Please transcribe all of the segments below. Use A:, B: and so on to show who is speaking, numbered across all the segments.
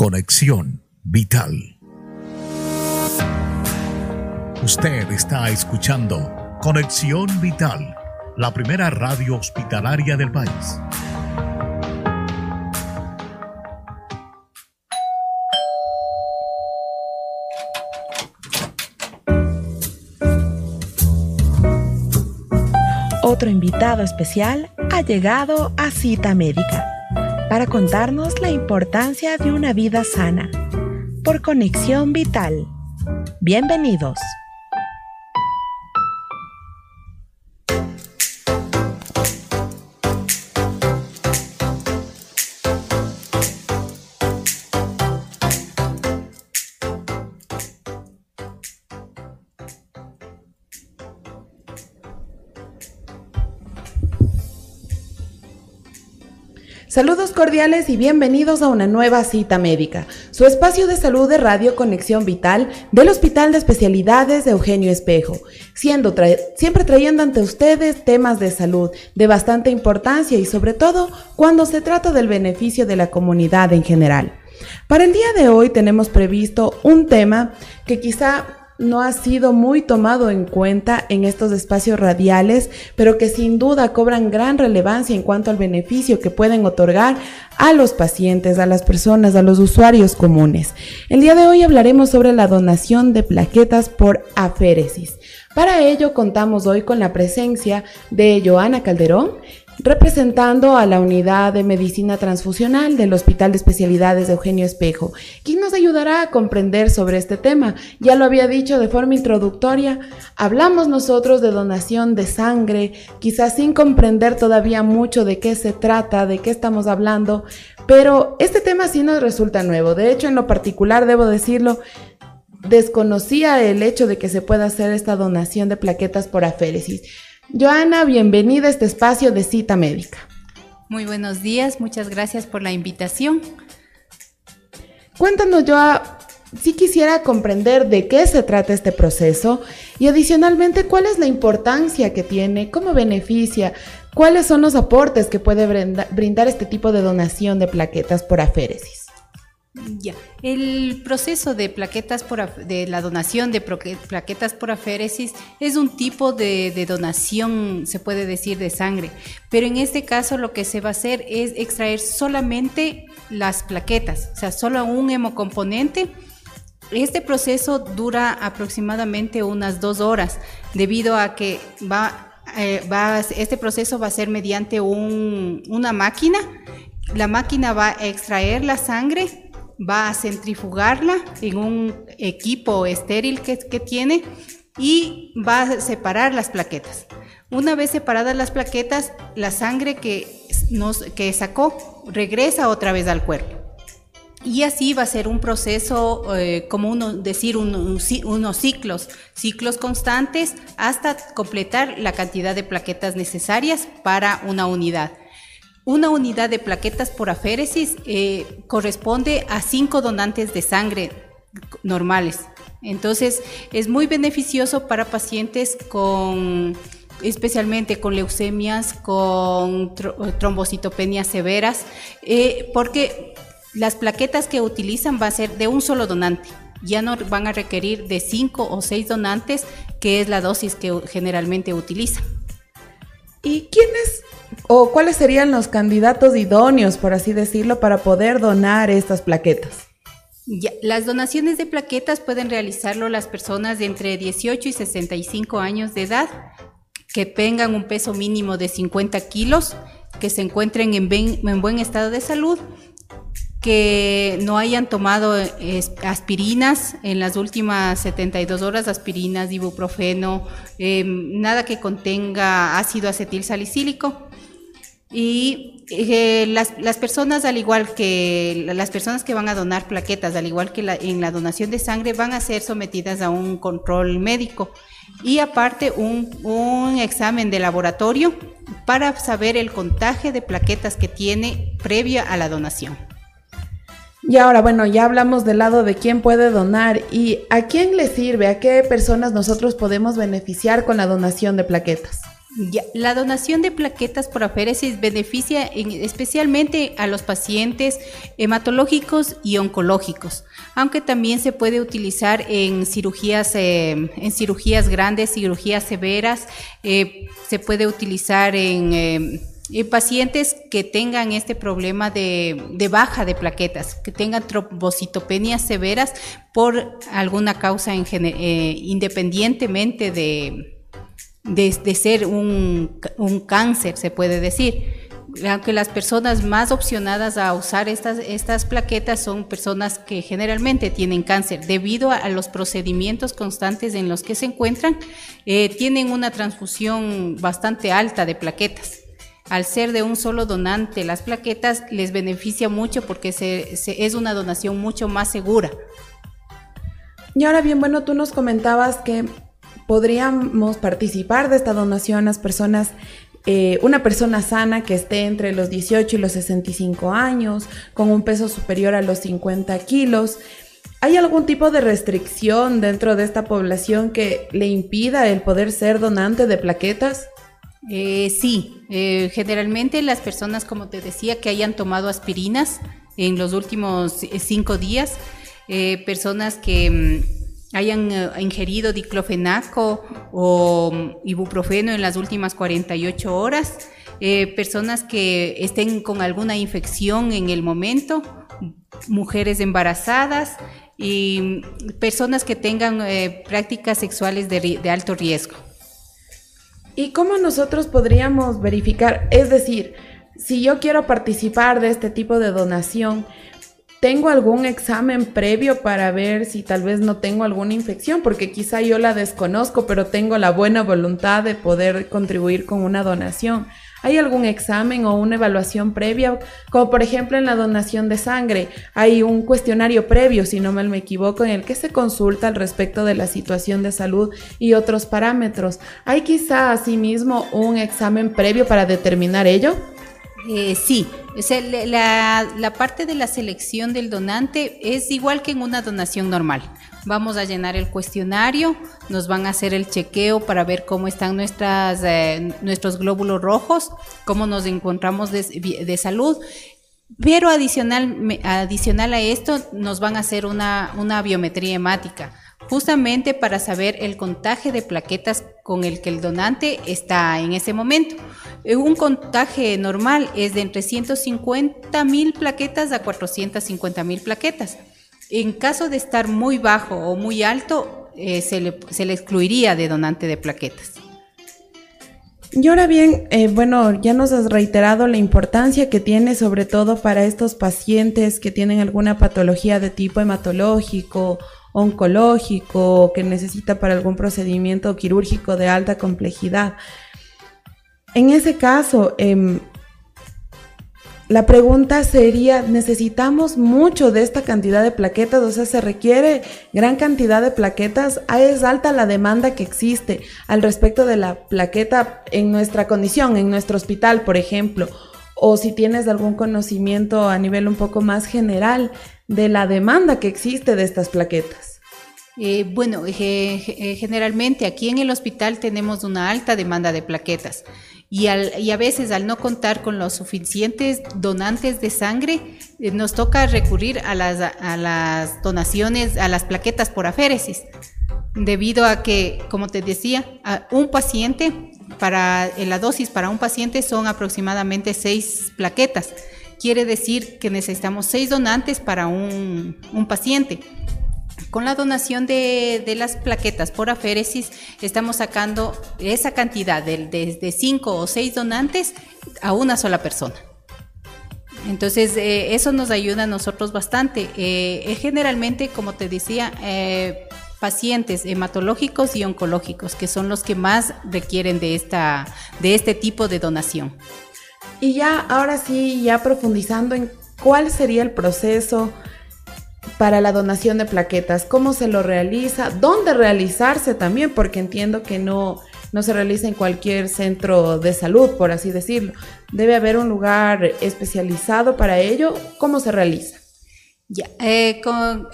A: Conexión Vital. Usted está escuchando Conexión Vital, la primera radio hospitalaria del país.
B: Otro invitado especial ha llegado a Cita Médica para contarnos la importancia de una vida sana por conexión vital. Bienvenidos. Saludos cordiales y bienvenidos a una nueva cita médica, su espacio de salud de Radio Conexión Vital del Hospital de Especialidades de Eugenio Espejo, siendo siempre trayendo ante ustedes temas de salud de bastante importancia y sobre todo cuando se trata del beneficio de la comunidad en general. Para el día de hoy tenemos previsto un tema que quizá no ha sido muy tomado en cuenta en estos espacios radiales, pero que sin duda cobran gran relevancia en cuanto al beneficio que pueden otorgar a los pacientes, a las personas, a los usuarios comunes. El día de hoy hablaremos sobre la donación de plaquetas por aféresis. Para ello contamos hoy con la presencia de Joana Calderón, representando a la unidad de medicina transfusional del Hospital de Especialidades de Eugenio Espejo, quien nos ayudará a comprender sobre este tema. Ya lo había dicho de forma introductoria, hablamos nosotros de donación de sangre, quizás sin comprender todavía mucho de qué se trata, de qué estamos hablando, pero este tema sí nos resulta nuevo. De hecho, en lo particular, debo decirlo, desconocía el hecho de que se pueda hacer esta donación de plaquetas por aféresis. Joana, bienvenida a este espacio de cita médica.
C: Muy buenos días, muchas gracias por la invitación.
B: Cuéntanos, Joa, si quisiera comprender de qué se trata este proceso y adicionalmente cuál es la importancia que tiene, cómo beneficia, cuáles son los aportes que puede brindar este tipo de donación de plaquetas por aféresis.
C: Ya, el proceso de plaquetas por de la donación de plaquetas por aféresis es un tipo de, de, donación, se puede decir, de sangre, pero en este caso lo que se va a hacer es extraer solamente las plaquetas, o sea, solo un hemocomponente. Este proceso dura aproximadamente unas dos horas, debido a que va, eh, va este proceso va a ser mediante un, una máquina. La máquina va a extraer la sangre va a centrifugarla en un equipo estéril que, tiene y va a separar las plaquetas. Una vez separadas las plaquetas, la sangre que, nos, que sacó regresa otra vez al cuerpo. Y así va a ser un proceso, eh, como uno decir, unos ciclos, ciclos constantes hasta completar la cantidad de plaquetas necesarias para una unidad. Una unidad de plaquetas por aféresis eh, corresponde a cinco donantes de sangre normales. Entonces, es muy beneficioso para pacientes con especialmente con leucemias, con trombocitopenias severas, eh, porque las plaquetas que utilizan va a ser de un solo donante. Ya no van a requerir de cinco o seis donantes, que es la dosis que generalmente utilizan.
B: ¿Y quiénes o cuáles serían los candidatos idóneos, por así decirlo, para poder donar estas plaquetas?
C: las donaciones de plaquetas pueden realizarlo las personas de entre 18 y 65 años de edad que tengan un peso mínimo de 50 kilos, que se encuentren en, en buen estado de salud, que no hayan tomado aspirinas en las últimas 72 horas, aspirinas, ibuprofeno, em, nada que contenga ácido acetil salicílico y eh, las, las, personas, al igual que las personas que van a donar plaquetas, al igual que en la donación de sangre, van a ser sometidas a un control médico y aparte un, un examen de laboratorio para saber el contagio de plaquetas que tiene previa a la donación.
B: Y ahora, bueno, ya hablamos del lado de quién puede donar y a quién le sirve, a qué personas nosotros podemos beneficiar con la donación de plaquetas.
C: La donación de plaquetas por aféresis beneficia especialmente a los pacientes hematológicos y oncológicos, aunque también se puede utilizar en cirugías, eh, en cirugías grandes, cirugías severas, eh, se puede utilizar en, eh, en, pacientes que tengan este problema de, baja de plaquetas, que tengan trombocitopenias severas por alguna causa independientemente de de, ser un, cáncer, se puede decir. Aunque las personas más opcionadas a usar estas, estas plaquetas son personas que generalmente tienen cáncer, debido a, los procedimientos constantes en los que se encuentran, eh, tienen una transfusión bastante alta de plaquetas al ser de un solo donante, las plaquetas les beneficia mucho porque se, es una donación mucho más segura.
B: Y ahora bien, bueno, tú nos comentabas que podríamos participar de esta donación las personas eh, una persona sana que esté entre los 18 y los 65 años, con un peso superior a los 50 kilos. ¿Hay algún tipo de restricción dentro de esta población que le impida el poder ser donante de plaquetas?
C: Eh, sí, eh, generalmente las personas, como te decía, que hayan tomado aspirinas en los últimos cinco días, personas que mm, hayan eh, ingerido diclofenaco o mm, ibuprofeno en las últimas 48 horas, eh, personas que estén con alguna infección en el momento, mujeres embarazadas y mm, personas que tengan eh, prácticas sexuales de alto riesgo.
B: ¿Y cómo nosotros podríamos verificar? Es decir, si yo quiero participar de este tipo de donación, ¿Tengo algún examen previo para ver si tal vez no tengo alguna infección? Porque quizá yo la desconozco, pero tengo la buena voluntad de poder contribuir con una donación. ¿Hay algún examen o una evaluación previa? Como por ejemplo en la donación de sangre, hay un cuestionario previo, si no me equivoco, en el que se consulta al respecto de la situación de salud y otros parámetros. ¿Hay quizá asimismo un examen previo para determinar ello?
C: Eh, sí, la, parte de la selección del donante es igual que en una donación normal. Vamos a llenar el cuestionario, nos van a hacer el chequeo para ver cómo están nuestras, eh, nuestros glóbulos rojos, cómo nos encontramos de, salud. Pero adicional, adicional a esto, nos van a hacer una, una biometría hemática justamente para saber el contagio de plaquetas con el que el donante está en ese momento. Eh, un contagio normal es de entre 150 mil plaquetas a 450 mil plaquetas. En caso de estar muy bajo o muy alto, eh, se, le, excluiría de donante de plaquetas.
B: Y ahora bien, eh, bueno, ya nos has reiterado la importancia que tiene sobre todo para estos pacientes que tienen alguna patología de tipo hematológico oncológico que necesita para algún procedimiento quirúrgico de alta complejidad. En ese caso, em, la pregunta sería, ¿necesitamos mucho de esta cantidad de plaquetas? O sea, ¿se requiere gran cantidad de plaquetas? Ah, ¿Es alta la demanda que existe al respecto de la plaqueta en nuestra condición, en nuestro hospital, por ejemplo? O si tienes algún conocimiento a nivel un poco más general de la demanda que existe de estas plaquetas?
C: Eh, bueno, eh, generalmente aquí en el hospital tenemos una alta demanda de plaquetas y, a veces al no contar con los suficientes donantes de sangre, eh, nos toca recurrir a las, donaciones, a las plaquetas por aféresis, debido a que, como te decía, un paciente, para la dosis para un paciente son aproximadamente seis plaquetas quiere decir que necesitamos seis donantes para un, paciente. Con la donación de, las plaquetas por aféresis, estamos sacando esa cantidad de, cinco o seis donantes a una sola persona. Entonces, eh, eso nos ayuda a nosotros bastante. Eh, generalmente, como te decía, eh, pacientes hematológicos y oncológicos, que son los que más requieren de, esta, de este tipo de donación.
B: Y ya, ahora sí, ya profundizando en cuál sería el proceso para la donación de plaquetas, cómo se lo realiza, dónde realizarse también, porque entiendo que no, no se realiza en cualquier centro de salud, por así decirlo. Debe haber un lugar especializado para ello. ¿Cómo se realiza?
C: Ya, eh,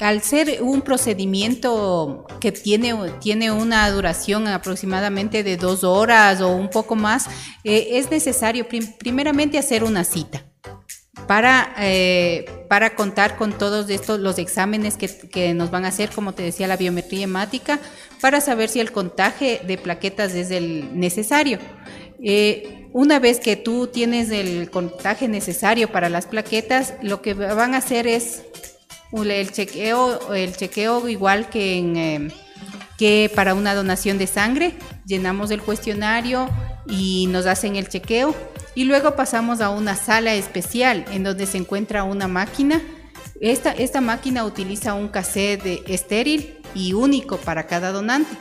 C: al ser un procedimiento que tiene, tiene una duración aproximadamente de dos horas o un poco más, eh, es necesario primeramente hacer una cita para, eh, para contar con todos estos, los exámenes que, que, nos van a hacer, como te decía, la biometría hemática, para saber si el contaje de plaquetas es el necesario. Una vez que tú tienes el contaje necesario para las plaquetas, lo que van a hacer es el chequeo, el chequeo igual que, en, em, que para una donación de sangre, llenamos el cuestionario y nos hacen el chequeo y luego pasamos a una sala especial en donde se encuentra una máquina. Esta, esta máquina utiliza un cassette estéril y único para cada donante.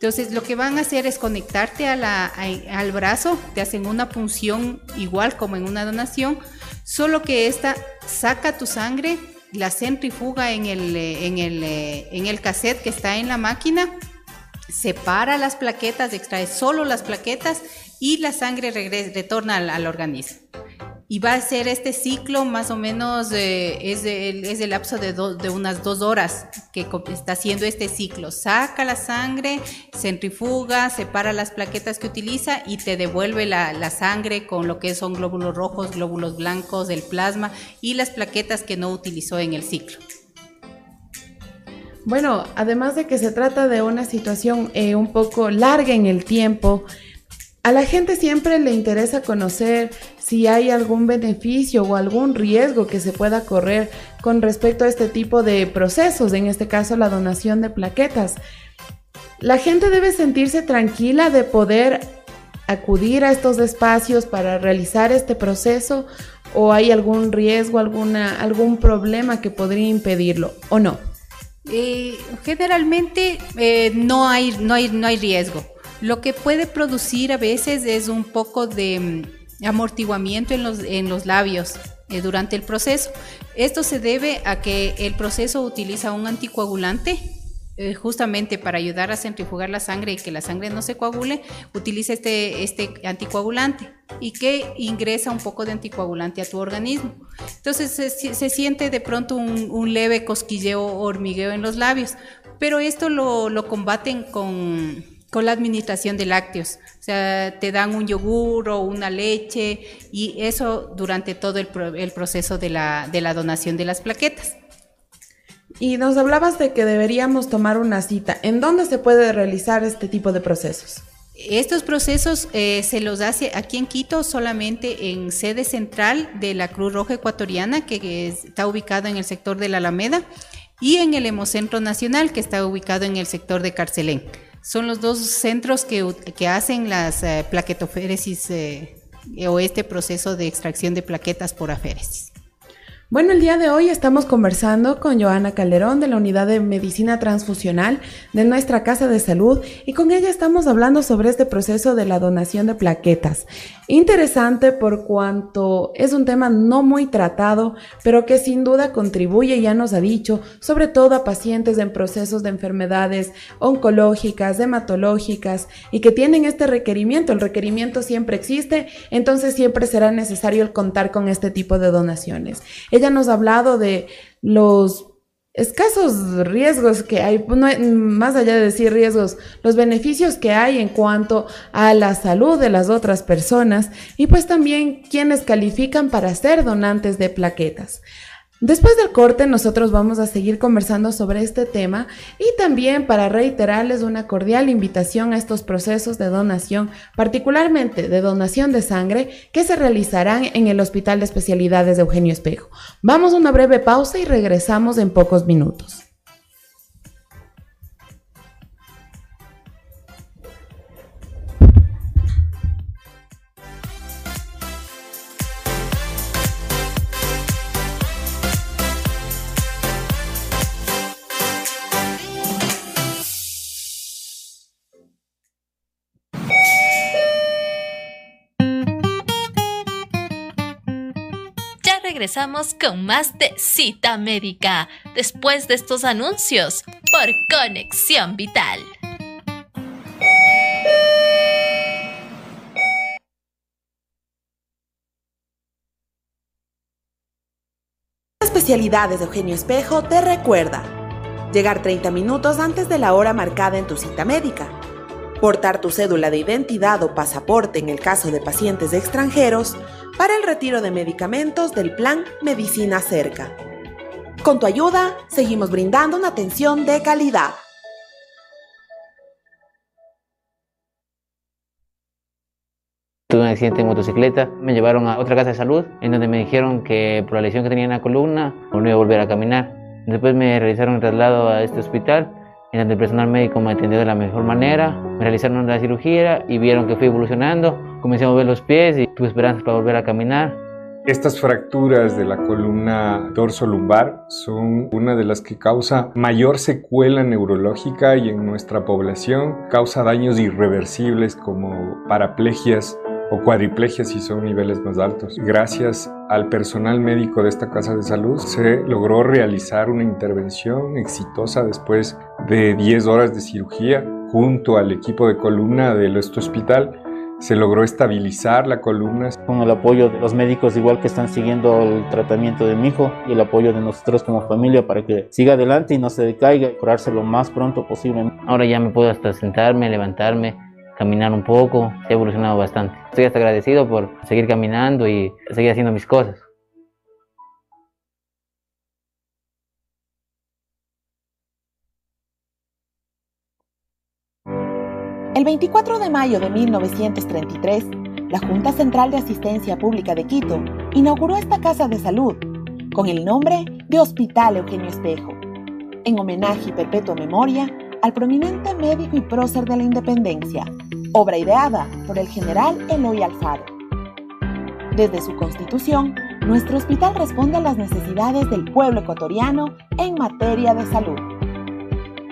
C: Entonces lo que van a hacer es conectarte a la, al brazo, te hacen una punción igual como en una donación, solo que esta saca tu sangre la centrifuga en el, eh, en el, eh, en el cassette que está en la máquina, separa las plaquetas, extrae solo las plaquetas y la sangre retorna al organismo y va a ser este ciclo más o menos, eh, es, el, es, el, lapso de, de, unas dos horas que está haciendo este ciclo. Saca la sangre, centrifuga, separa las plaquetas que utiliza y te devuelve la, la, sangre con lo que son glóbulos rojos, glóbulos blancos, el plasma y las plaquetas que no utilizó en el ciclo.
B: Bueno, además de que se trata de una situación eh, un poco larga en el tiempo, a la gente siempre le interesa conocer si hay algún beneficio o algún riesgo que se pueda correr con respecto a este tipo de procesos, en este caso la donación de plaquetas. La gente debe sentirse tranquila de poder acudir a estos espacios para realizar este proceso o hay algún riesgo, alguna, algún problema que podría impedirlo o no.
C: Eh, generalmente eh, no, hay, no, hay, no hay riesgo. Lo que puede producir a veces es un poco de mm, amortiguamiento en los, en los labios eh, durante el proceso. Esto se debe a que el proceso utiliza un anticoagulante eh, justamente para ayudar a centrifugar la sangre y que la sangre no se coagule, utiliza este, este anticoagulante y que ingresa un poco de anticoagulante a tu organismo. Entonces se, siente de pronto un, leve cosquilleo o hormigueo en los labios, pero esto lo, lo combaten con con la administración de lácteos. O sea, te dan un yogur o una leche y eso durante todo el, proceso de la, donación de las plaquetas.
B: Y nos hablabas de que deberíamos tomar una cita. ¿En dónde se puede realizar este tipo de procesos?
C: Estos procesos eh, se los hace aquí en Quito solamente en sede central de la Cruz Roja Ecuatoriana, que está ubicado en el sector de la Alameda, y en el Hemocentro Nacional, que está ubicado en el sector de Carcelén son los dos centros que, que hacen las eh, plaquetoféresis eh, o este proceso de extracción de plaquetas por aféresis.
B: Bueno, el día de hoy estamos conversando con Joana Calderón de la Unidad de Medicina Transfusional de nuestra Casa de Salud y con ella estamos hablando sobre este proceso de la donación de plaquetas. Interesante por cuanto es un tema no muy tratado, pero que sin duda contribuye, ya nos ha dicho, sobre todo a pacientes en procesos de enfermedades oncológicas, hematológicas y que tienen este requerimiento. El requerimiento siempre existe, entonces siempre será necesario contar con este tipo de donaciones. Ella nos ha hablado de los escasos riesgos que hay, más allá de decir riesgos, los beneficios que hay en cuanto a la salud de las otras personas y pues también quienes califican para ser donantes de plaquetas. Después del corte nosotros vamos a seguir conversando sobre este tema y también para reiterarles una cordial invitación a estos procesos de donación, particularmente de donación de sangre, que se realizarán en el Hospital de Especialidades de Eugenio Espejo. Vamos a una breve pausa y regresamos en pocos minutos.
D: Regresamos con más de Cita Médica después de estos anuncios por Conexión Vital.
E: Especialidades de Eugenio Espejo te recuerda llegar 30 minutos antes de la hora marcada en tu cita médica, portar tu cédula de identidad o pasaporte en el caso de pacientes extranjeros para el retiro de medicamentos del plan Medicina Cerca. Con tu ayuda, seguimos brindando una atención de calidad.
F: Tuve un accidente en motocicleta, me llevaron a otra casa de salud en donde me dijeron que por la lesión que tenía en la columna no iba a volver a caminar. Después me realizaron el traslado a este hospital en donde el personal médico me atendió de la mejor manera, me realizaron la cirugía y vieron que fui evolucionando, comencé a mover los pies y tuve esperanzas para volver a caminar.
G: Estas fracturas de la columna dorso-lumbar son una de las que causa mayor secuela neurológica y en nuestra población causa daños irreversibles como paraplegias o cuadriplegia si son niveles más altos. Gracias al personal médico de esta casa de salud se logró realizar una intervención exitosa después de 10 horas de cirugía junto al equipo de columna de este hospital se logró estabilizar la columna.
H: Con el apoyo de los médicos igual que están siguiendo el tratamiento de mi hijo y el apoyo de nosotros como familia para que siga adelante y no se decaiga y curarse lo más pronto posible.
F: Ahora ya me puedo hasta sentarme, levantarme, caminar un poco, he evolucionado bastante. Estoy hasta agradecido por seguir caminando y seguir haciendo mis cosas.
E: El 24 de mayo de 1933, la Junta Central de Asistencia Pública de Quito inauguró esta casa de salud con el nombre de Hospital Eugenio Espejo, en homenaje y perpetua memoria al prominente médico y prócer de la independencia, obra ideada por el general Eloy Alfaro. Desde su constitución, nuestro hospital responde a las necesidades del pueblo ecuatoriano en materia de salud.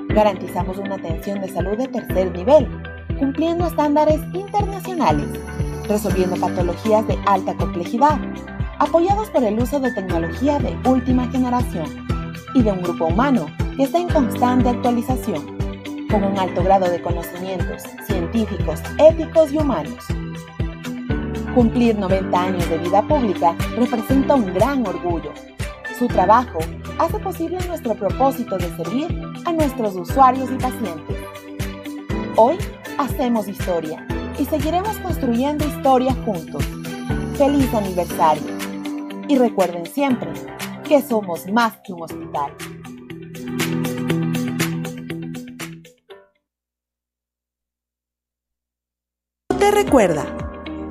E: Garantizamos una atención de salud de tercer nivel, cumpliendo estándares internacionales, resolviendo patologías de alta complejidad, apoyados por el uso de tecnología de última generación y de un grupo humano que está en constante actualización con un alto grado de conocimientos científicos, éticos y humanos. Cumplir 90 años de vida pública representa un gran orgullo. Su trabajo hace posible nuestro propósito de servir a nuestros usuarios y pacientes. Hoy hacemos historia y seguiremos construyendo historia juntos. ¡Feliz aniversario! Y recuerden siempre que somos más que un hospital. Te recuerda,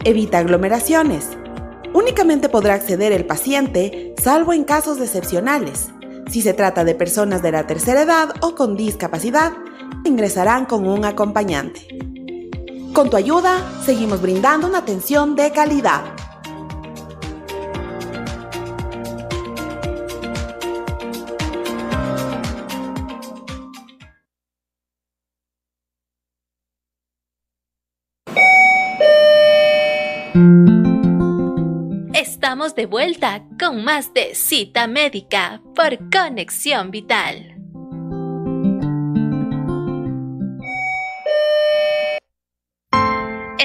E: evita aglomeraciones. Únicamente podrá acceder el paciente, salvo en casos excepcionales. Si se trata de personas de la tercera edad o con discapacidad, ingresarán con un acompañante. Con tu ayuda, seguimos brindando una atención de calidad.
D: Estamos de vuelta con más de cita médica por Conexión Vital.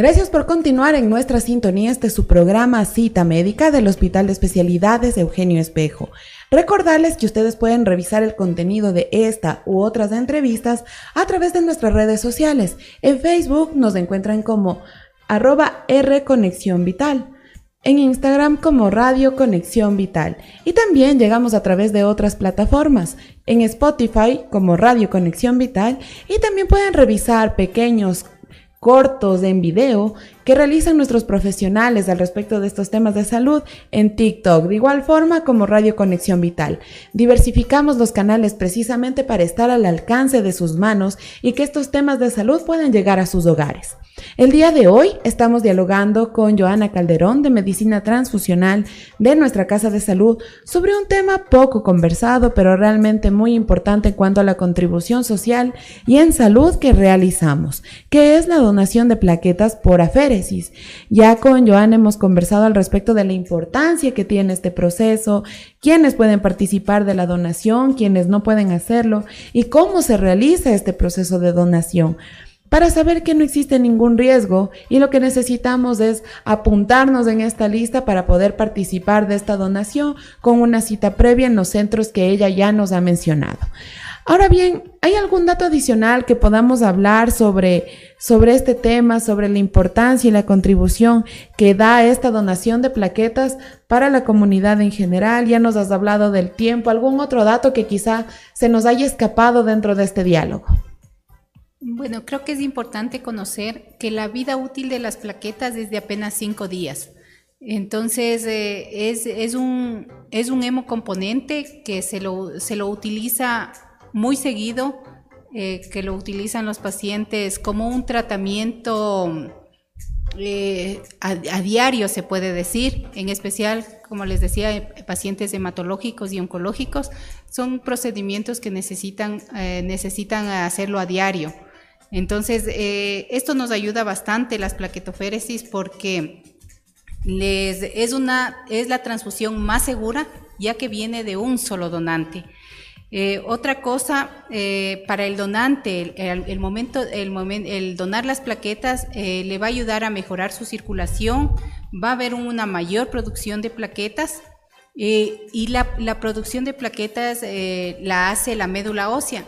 E: Gracias por continuar en nuestra sintonía este su programa Cita Médica del Hospital de Especialidades Eugenio Espejo. Recordarles que ustedes pueden revisar el contenido de esta u otras entrevistas a través de nuestras redes sociales. En Facebook nos encuentran como arroba R Conexión Vital. En Instagram como Radio Conexión Vital. Y también llegamos a través de otras plataformas. En Spotify como Radio Conexión Vital. Y también pueden revisar pequeños cortos en video que realizan nuestros profesionales al respecto de estos temas de salud en TikTok, de igual forma como Radio Conexión Vital. Diversificamos los canales precisamente para estar al alcance de sus manos y que estos temas de salud puedan llegar a sus hogares.
B: El día de hoy estamos dialogando con Joana Calderón de Medicina Transfusional de nuestra Casa de Salud sobre un tema poco conversado, pero realmente muy importante en cuanto a la contribución social y en salud que realizamos, que es la donación de plaquetas por aféresis. Ya con Joana hemos conversado al respecto de la importancia que tiene este proceso, quiénes pueden participar de la donación, quiénes no pueden hacerlo y cómo se realiza este proceso de donación para saber que no existe ningún riesgo y lo que necesitamos es apuntarnos en esta lista para poder participar de esta donación con una cita previa en los centros que ella ya nos ha mencionado. Ahora bien, ¿hay algún dato adicional que podamos hablar sobre, sobre este tema, sobre la importancia y la contribución que da esta donación de plaquetas para la comunidad en general? Ya nos has hablado del tiempo, algún otro dato que quizá se nos haya escapado dentro de este diálogo.
C: Bueno, creo que es importante conocer que la vida útil de las plaquetas es de apenas cinco días. Entonces, eh, es, un, es un hemocomponente que se lo, se lo utiliza muy seguido, eh, que lo utilizan los pacientes como un tratamiento eh, a, diario, se puede decir, en especial, como les decía, pacientes hematológicos y oncológicos, son procedimientos que necesitan, necesitan hacerlo a diario. Entonces, eh, esto nos ayuda bastante las plaquetoféresis porque es, una, es la transfusión más segura ya que viene de un solo donante. Eh, otra cosa, eh, para el donante, el, momento, el, el, donar las plaquetas le va a ayudar a mejorar su circulación, va a haber una mayor producción de plaquetas y la, la, producción de plaquetas la hace la médula ósea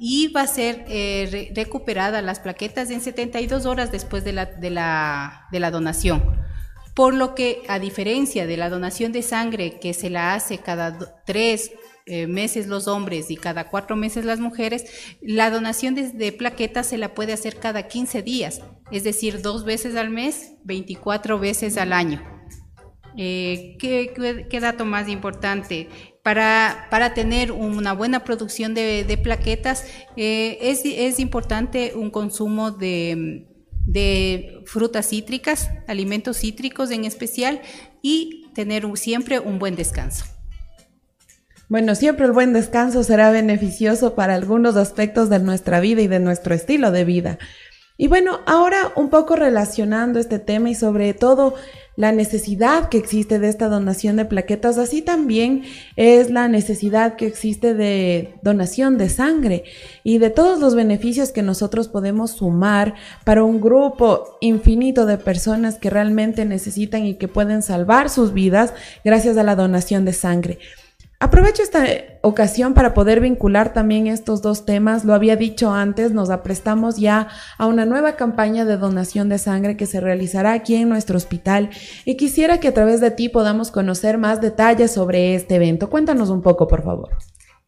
C: y va a ser eh, recuperada las plaquetas en 72 horas después de la, de, la, de la donación. Por lo que, a diferencia de la donación de sangre que se la hace cada tres eh, meses los hombres y cada cuatro meses las mujeres, la donación de, plaquetas se la puede hacer cada 15 días, es decir, dos veces al mes, 24 veces al año. Eh, ¿qué, qué, dato más importante? Para, para tener una buena producción de, plaquetas eh, es, es, importante un consumo de, frutas cítricas, alimentos cítricos en especial, y tener siempre un buen descanso.
B: Bueno, siempre el buen descanso será beneficioso para algunos aspectos de nuestra vida y de nuestro estilo de vida. Y bueno, ahora un poco relacionando este tema y sobre todo la necesidad que existe de esta donación de plaquetas, así también es la necesidad que existe de donación de sangre y de todos los beneficios que nosotros podemos sumar para un grupo infinito de personas que realmente necesitan y que pueden salvar sus vidas gracias a la donación de sangre. Aprovecho esta ocasión para poder vincular también estos dos temas. Lo había dicho antes, nos aprestamos ya a una nueva campaña de donación de sangre que se realizará aquí en nuestro hospital y quisiera que a través de ti podamos conocer más detalles sobre este evento. Cuéntanos un poco, por favor.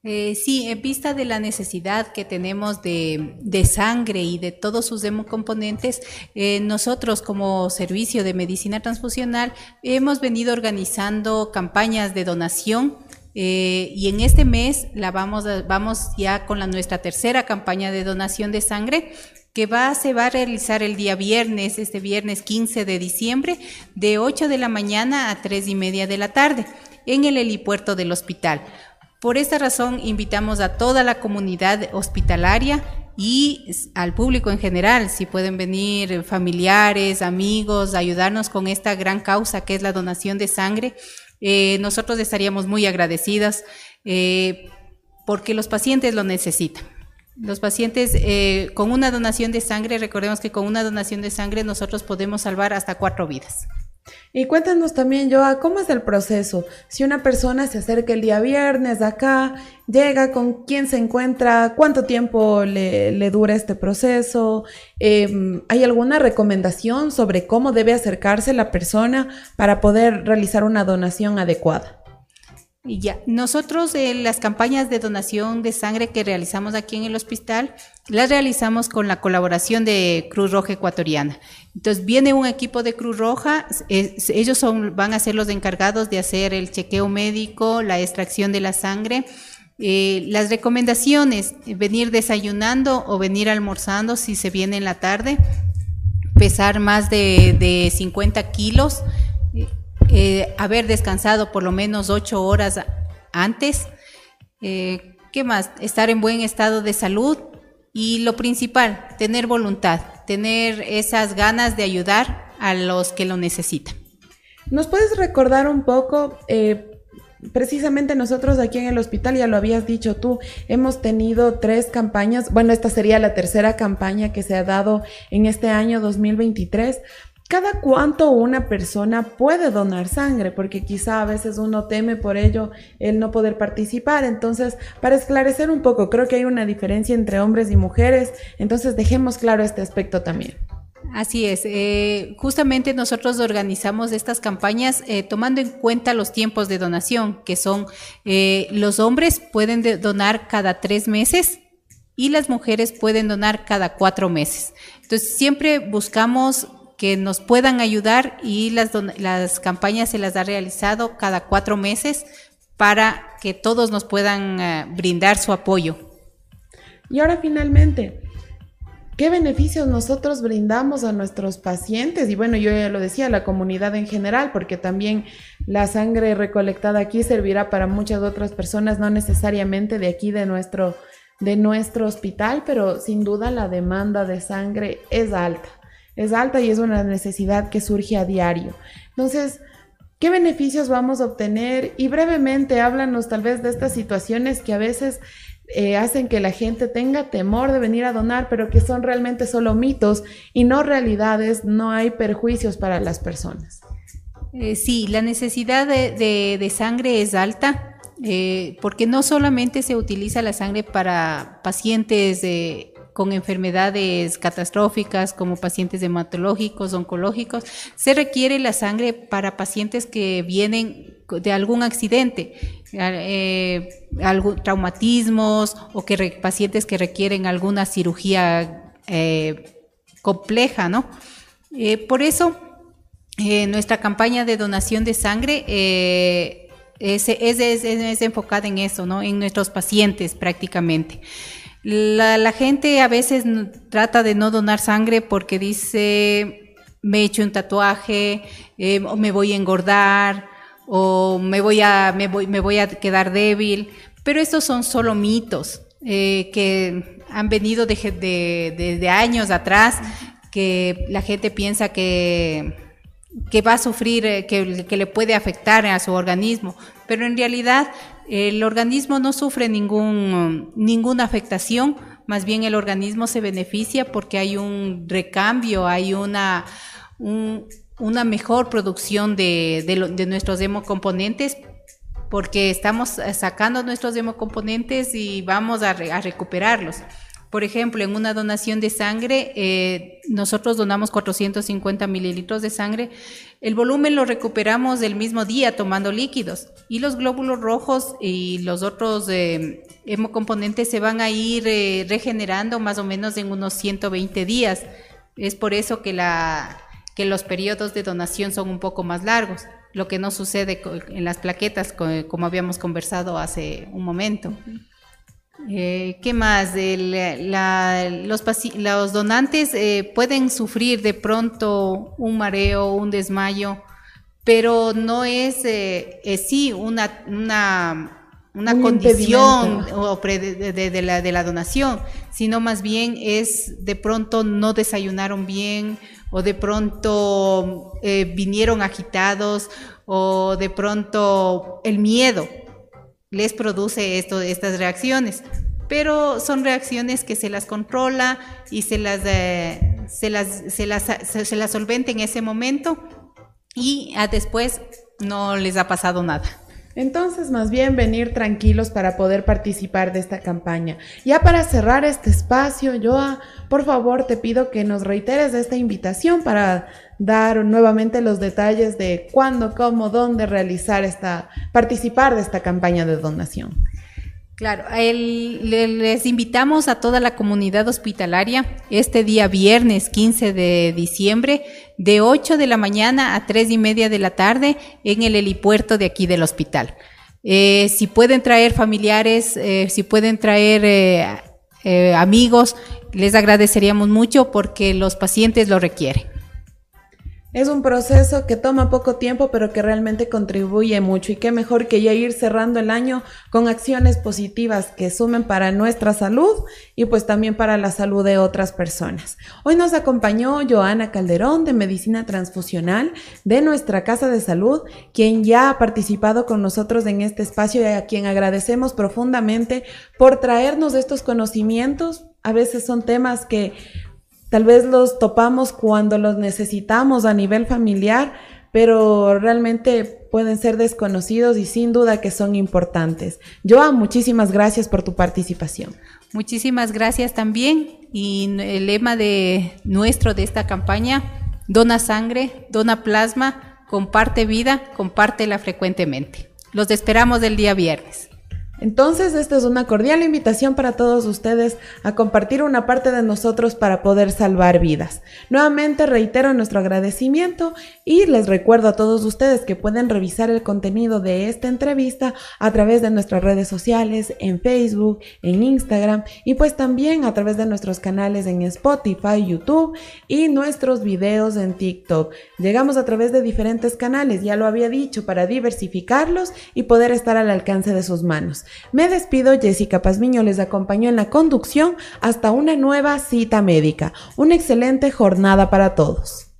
C: Eh, sí, en vista de la necesidad que tenemos de, sangre y de todos sus hemocomponentes, eh, nosotros como servicio de medicina transfusional hemos venido organizando campañas de donación eh, y en este mes la vamos, vamos ya con la, nuestra tercera campaña de donación de sangre que se va a realizar el día viernes, este viernes 15 de diciembre, de 8 de la mañana a 3 y media de la tarde, en el helipuerto del hospital. Por esta razón, invitamos a toda la comunidad hospitalaria y al público en general, si pueden venir familiares, amigos, ayudarnos con esta gran causa que es la donación de sangre eh, nosotros estaríamos muy agradecidas eh, porque los pacientes lo necesitan. Los pacientes eh, con una donación de sangre, recordemos que con una donación de sangre nosotros podemos salvar hasta cuatro vidas.
B: Y cuéntanos también, Joa, ¿cómo es el proceso? Si una persona se acerca el día viernes acá, llega, con quién se encuentra, cuánto tiempo le, dura este proceso, em, ¿hay alguna recomendación sobre cómo debe acercarse la persona para poder realizar una donación adecuada?
C: Ya, nosotros eh, las campañas de donación de sangre que realizamos aquí en el hospital, las realizamos con la colaboración de Cruz Roja Ecuatoriana. Entonces viene un equipo de Cruz Roja, ellos son, van a ser los encargados de hacer el chequeo médico, la extracción de la sangre. Eh, las recomendaciones, venir desayunando o venir almorzando si se viene en la tarde pesar más de, de 50 kilos, eh, haber descansado por lo menos 8 horas antes. Eh, ¿Qué más? Estar en buen estado de salud y lo principal, tener voluntad, tener esas ganas de ayudar a los que lo necesitan.
B: ¿Nos puedes recordar un poco eh, precisamente nosotros aquí en el hospital, ya lo habías dicho tú, hemos tenido tres campañas, bueno, esta sería la tercera campaña que se ha dado en este año 2023. ¿Cada cuánto una persona puede donar sangre? Porque quizá a veces uno teme por ello el no poder participar. Entonces, para esclarecer un poco, creo que hay una diferencia entre hombres y mujeres. Entonces, dejemos claro este aspecto también.
C: Así es. Eh, justamente nosotros organizamos estas campañas eh, tomando en cuenta los tiempos de donación, que son eh, los hombres pueden donar cada tres meses y las mujeres pueden donar cada cuatro meses. Entonces siempre buscamos que nos puedan ayudar y las, las campañas se las ha realizado cada cuatro meses para que todos nos puedan brindar su apoyo.
B: Y ahora finalmente, ¿Qué beneficios nosotros brindamos a nuestros pacientes? Y bueno, yo ya lo decía, a la comunidad en general, porque también la sangre recolectada aquí servirá para muchas otras personas, no necesariamente de aquí, de nuestro, de nuestro hospital, pero sin duda la demanda de sangre es alta. Es alta y es una necesidad que surge a diario. Entonces, ¿qué beneficios vamos a obtener? Y brevemente háblanos tal vez de estas situaciones que a veces eh, hacen que la gente tenga temor de venir a donar, pero que son realmente solo mitos y no realidades, no hay perjuicios para las personas.
C: Eh, sí, la necesidad de, sangre es alta, eh, porque no solamente se utiliza la sangre para pacientes con enfermedades catastróficas como pacientes hematológicos, oncológicos, se requiere la sangre para pacientes que vienen de algún accidente, eh, algún, traumatismos o que pacientes que requieren alguna cirugía eh, compleja, ¿no? Eh, por eso, nuestra campaña de donación de sangre es, es, enfocada en eso, ¿no? En nuestros pacientes prácticamente. La, la gente a veces trata de no donar sangre porque dice, me he hecho un tatuaje, o me voy a engordar, o me voy a, me voy, me voy a quedar débil, pero estos son solo mitos eh, que han venido desde de, años atrás, que la gente piensa que, que va a sufrir, eh, que, que, le puede afectar a su organismo, pero en realidad el organismo no sufre ningún, ninguna afectación, más bien el organismo se beneficia porque hay un recambio, hay una, un, una mejor producción de, de, nuestros democomponentes porque estamos sacando nuestros democomponentes y vamos a, recuperarlos. Por ejemplo, en una donación de sangre, eh, nosotros donamos 450 mililitros de sangre. El volumen lo recuperamos el mismo día tomando líquidos y los glóbulos rojos y los otros eh, hemocomponentes se van a ir regenerando más o menos en unos 120 días. Es por eso que que los periodos de donación son un poco más largos, lo que no sucede en las plaquetas, como habíamos conversado hace un momento. Eh, ¿Qué más? los, donantes eh, pueden sufrir de pronto un mareo, un desmayo, pero no es eh, sí una, una, condición de, la, de la donación, sino más bien es de pronto no desayunaron bien o de pronto eh, vinieron agitados o de pronto el miedo les produce esto, estas reacciones. Pero son reacciones que se las controla y se las, eh, se las, se las, se, las solventa en ese momento y ah, después no les ha pasado nada.
B: Entonces, más bien venir tranquilos para poder participar de esta campaña. Ya para cerrar este espacio, Joa, por favor te pido que nos reiteres esta invitación para dar nuevamente los detalles de cuándo, cómo, dónde realizar esta, participar de esta campaña de donación.
C: Claro, les invitamos a toda la comunidad hospitalaria este día viernes 15 de diciembre de 8 de la mañana a 3 y media de la tarde en el helipuerto de aquí del hospital. Eh, si pueden traer familiares, eh, si pueden traer eh, amigos, les agradeceríamos mucho porque los pacientes lo requieren.
B: Es un proceso que toma poco tiempo, pero que realmente contribuye mucho. Y qué mejor que ya ir cerrando el año con acciones positivas que sumen para nuestra salud y pues también para la salud de otras personas. Hoy nos acompañó Joana Calderón de Medicina Transfusional de nuestra Casa de Salud, quien ya ha participado con nosotros en este espacio y a quien agradecemos profundamente por traernos estos conocimientos. A veces son temas que Tal vez los topamos cuando los necesitamos a nivel familiar, pero realmente pueden ser desconocidos y sin duda que son importantes. Joa, muchísimas gracias por tu participación.
C: Muchísimas gracias también. Y el lema de nuestro de esta campaña, dona sangre, dona plasma, comparte vida, compártela frecuentemente. Los esperamos el día viernes.
B: Entonces, esta es una cordial invitación para todos ustedes a compartir una parte de nosotros para poder salvar vidas. Nuevamente reitero nuestro agradecimiento y les recuerdo a todos ustedes que pueden revisar el contenido de esta entrevista a través de nuestras redes sociales, en Facebook, en Instagram y pues también a través de nuestros canales en Spotify, YouTube y nuestros videos en TikTok. Llegamos a través de diferentes canales, ya lo había dicho, para diversificarlos y poder estar al alcance de sus manos. Me despido, Jessica Pazmiño les acompañó en la conducción hasta una nueva cita médica. Una excelente jornada para todos.